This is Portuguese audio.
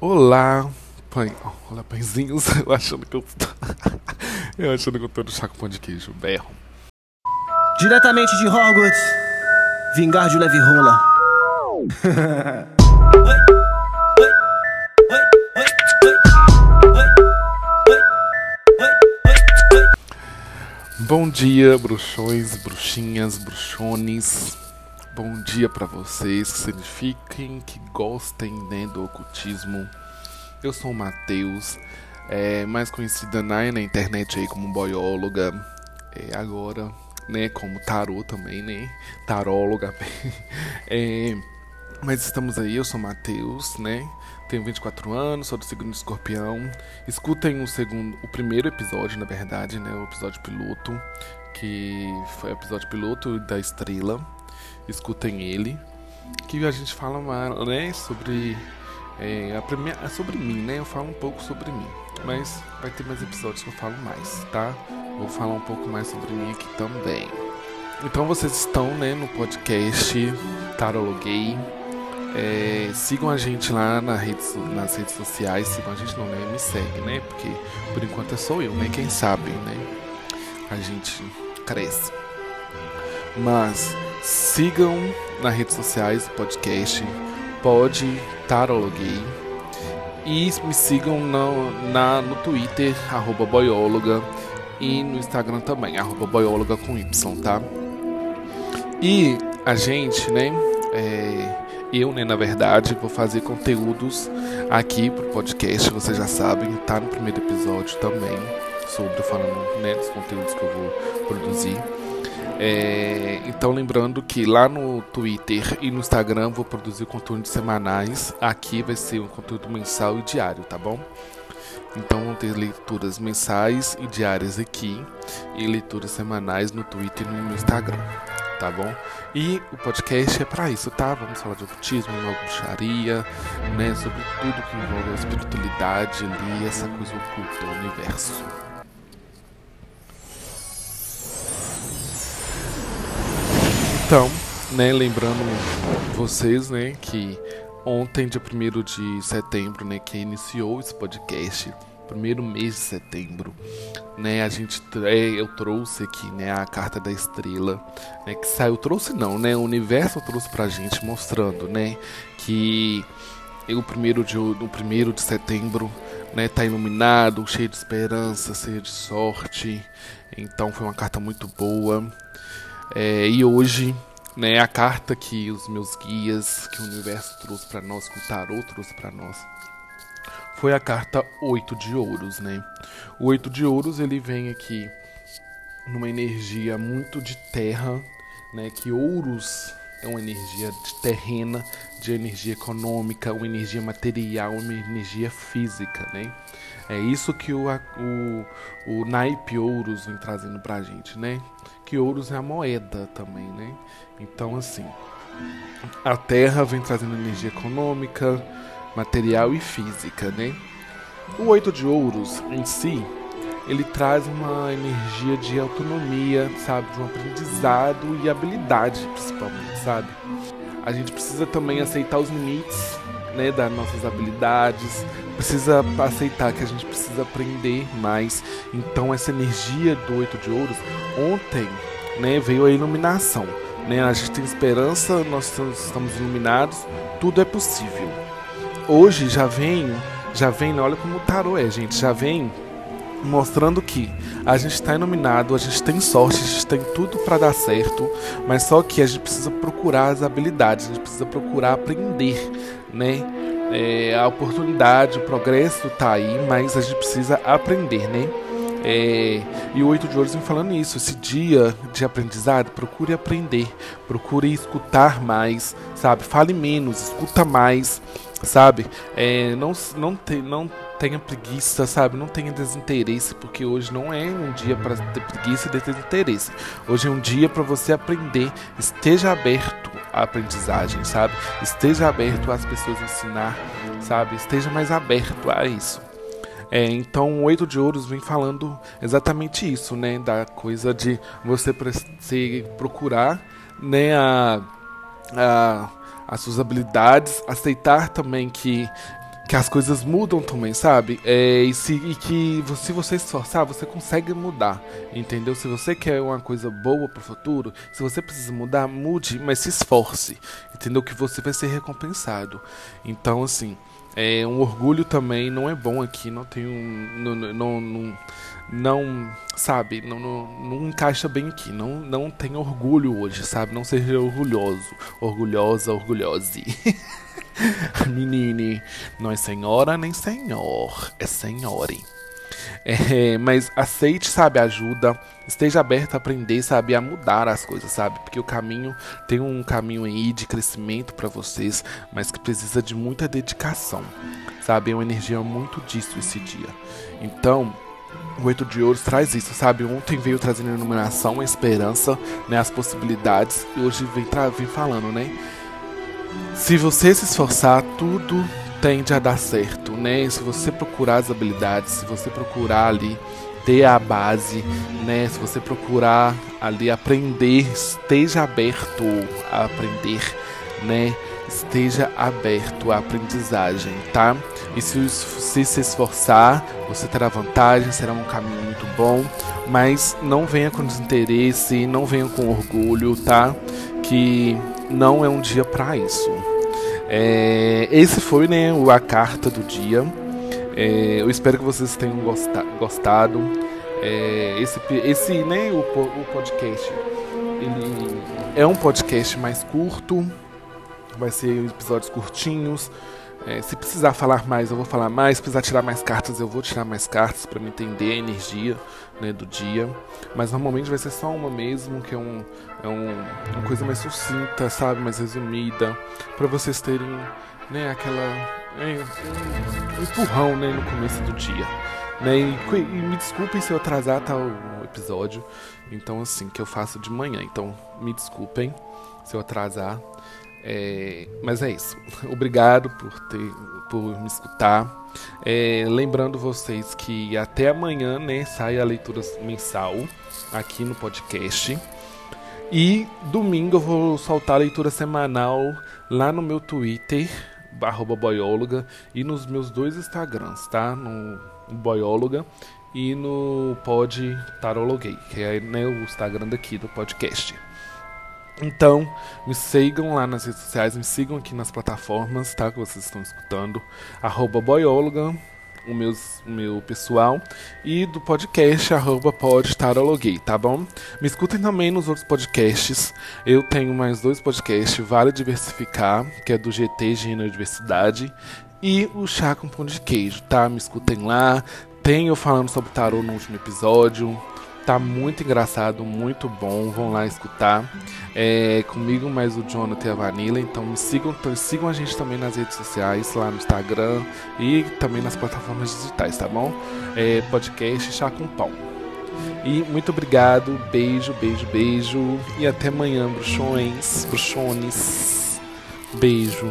Olá, pai. Olá, pãezinhos. Eu achando que eu. eu achando que eu tô no com pão de queijo. Berro. Diretamente de Hogwarts, vingar de leve rola. Bom dia, bruxões, bruxinhas, bruxones. Bom dia para vocês que signifiquem que gostem né, do ocultismo. Eu sou o Matheus, é, mais conhecida na, na internet aí como boióloga, é, agora né, como tarô também, né, taróloga. é, mas estamos aí, eu sou o Matheus, né, tenho 24 anos, sou do segundo escorpião. Escutem o segundo, o primeiro episódio, na verdade, né, o episódio piloto, que foi o episódio piloto da Estrela escutem ele, que a gente fala né, sobre é, a primeira, é sobre mim, né? Eu falo um pouco sobre mim, mas vai ter mais episódios que eu falo mais, tá? Vou falar um pouco mais sobre mim aqui também. Então vocês estão, né, no podcast Tarologuei. É, sigam a gente lá na rede, nas redes sociais, sigam a gente não, né? Me segue, né? Porque por enquanto é só eu, né? Quem sabe, né? A gente cresce. Mas Sigam nas redes sociais o podcast Pode Tarologuei. E me sigam no, na, no Twitter, arroba boióloga. E no Instagram também, arroba boióloga com Y, tá? E a gente, né? É, eu, né, na verdade, vou fazer conteúdos aqui pro podcast, vocês já sabem, tá no primeiro episódio também, sobre falando né, dos conteúdos que eu vou produzir. É, então lembrando que lá no Twitter e no Instagram vou produzir conteúdos semanais. Aqui vai ser um conteúdo mensal e diário, tá bom? Então vão ter leituras mensais e diárias aqui e leituras semanais no Twitter e no Instagram, tá bom? E o podcast é para isso, tá? Vamos falar de ocultismo, bruxaria, né? Sobre tudo que envolve a espiritualidade ali, essa coisa oculta, o universo. Então, né, lembrando vocês, né, que ontem, dia 1 de setembro, né, que iniciou esse podcast, primeiro mês de setembro, né, a gente é, eu trouxe aqui, né, a carta da estrela, né, que saiu, trouxe não, né, o universo trouxe pra gente mostrando, né, que o primeiro de o primeiro de setembro, né, tá iluminado, cheio de esperança, cheio de sorte. Então foi uma carta muito boa. É, e hoje, né, a carta que os meus guias, que o universo trouxe para nós, que o tarô trouxe para nós, foi a carta 8 de ouros, né? O 8 de ouros, ele vem aqui numa energia muito de terra, né, que ouros é uma energia terrena, de energia econômica, uma energia material, uma energia física, né? É isso que o, o, o naipe ouros vem trazendo pra gente, né? Que ouros é a moeda também, né? Então, assim, a terra vem trazendo energia econômica, material e física, né? O oito de ouros em si, ele traz uma energia de autonomia, sabe? De um aprendizado e habilidade, principalmente, sabe? A gente precisa também aceitar os limites, né, das nossas habilidades, precisa aceitar que a gente precisa aprender mais. Então essa energia do oito de ouros, ontem, né, veio a iluminação, né? A gente tem esperança, nós estamos iluminados, tudo é possível. Hoje já vem, já vem, olha como o tarô é, gente, já vem mostrando que a gente está iluminado, a gente tem sorte, a gente tem tudo para dar certo, mas só que a gente precisa procurar as habilidades, a gente precisa procurar aprender, né? É, a oportunidade, o progresso está aí, mas a gente precisa aprender, né? É, e o Oito de Ouros vem falando isso. Esse dia de aprendizado, procure aprender, procure escutar mais, sabe? Fale menos, escuta mais, sabe? É, não, não, te, não tenha preguiça, sabe? Não tenha desinteresse, porque hoje não é um dia para ter preguiça e ter desinteresse. Hoje é um dia para você aprender. Esteja aberto à aprendizagem, sabe? Esteja aberto às pessoas ensinar, sabe? Esteja mais aberto a isso. É, então o Oito de Ouros vem falando exatamente isso, né? Da coisa de você procurar né, a, a, as suas habilidades, aceitar também que que as coisas mudam também, sabe? É, e, se, e que se você esforçar, você consegue mudar, entendeu? Se você quer uma coisa boa pro futuro, se você precisa mudar, mude, mas se esforce, entendeu? Que você vai ser recompensado. Então, assim, é, um orgulho também não é bom aqui, não tem um. Não, não, não, não sabe, não, não, não, encaixa bem aqui. Não, não tem orgulho hoje, sabe? Não seja orgulhoso, orgulhosa, orgulhose. Menine, não é senhora nem senhor, é senhore. É, mas aceite, sabe, ajuda. Esteja aberto a aprender, sabe, a mudar as coisas, sabe? Porque o caminho tem um caminho aí de crescimento para vocês, mas que precisa de muita dedicação, sabe? É uma energia muito disso esse dia. Então, o Oito de Ouros traz isso, sabe? Ontem veio trazendo a iluminação, a esperança, né, as possibilidades, e hoje vem, vem falando, né? Se você se esforçar, tudo tende a dar certo, né? Se você procurar as habilidades, se você procurar ali ter a base, né? Se você procurar ali aprender, esteja aberto a aprender, né? Esteja aberto à aprendizagem, tá? E se, se se esforçar, você terá vantagem, será um caminho muito bom, mas não venha com desinteresse, não venha com orgulho, tá? Que não é um dia para isso. É, esse foi né, a carta do dia. É, eu espero que vocês tenham gostado. É, esse, esse né, o, o podcast ele é um podcast mais curto, vai ser episódios curtinhos. É, se precisar falar mais, eu vou falar mais. Se precisar tirar mais cartas, eu vou tirar mais cartas para me entender a energia né, do dia. Mas normalmente vai ser só uma mesmo, que é, um, é um, uma coisa mais sucinta, sabe? Mais resumida. para vocês terem né, aquela. É, um, empurrão né, no começo do dia. Né? E, e, me desculpem se eu atrasar o episódio. Então, assim, que eu faço de manhã. Então, me desculpem se eu atrasar. É, mas é isso. Obrigado por, ter, por me escutar. É, lembrando vocês que até amanhã né, sai a leitura mensal aqui no podcast. E domingo eu vou soltar a leitura semanal lá no meu Twitter, arroba boióloga, e nos meus dois Instagrams, tá? No Boióloga e no Pod Tarologuei, que é né, o Instagram daqui do podcast. Então, me sigam lá nas redes sociais, me sigam aqui nas plataformas, tá? Que vocês estão escutando. Arroba Boióloga, o meu, pessoal. E do podcast, arroba podtarologuei, tá bom? Me escutem também nos outros podcasts. Eu tenho mais dois podcasts, Vale Diversificar, que é do GT Gênero Diversidade. E o Chá com Pão de Queijo, tá? Me escutem lá. Tenho falando sobre tarô no último episódio. Tá muito engraçado, muito bom. Vão lá escutar. É, comigo, mais o Jonathan e a Vanilla. Então me sigam, sigam a gente também nas redes sociais, lá no Instagram e também nas plataformas digitais, tá bom? É, podcast Chá com Pão. E muito obrigado, beijo, beijo, beijo. E até amanhã, bruxões, bruxones. Beijo.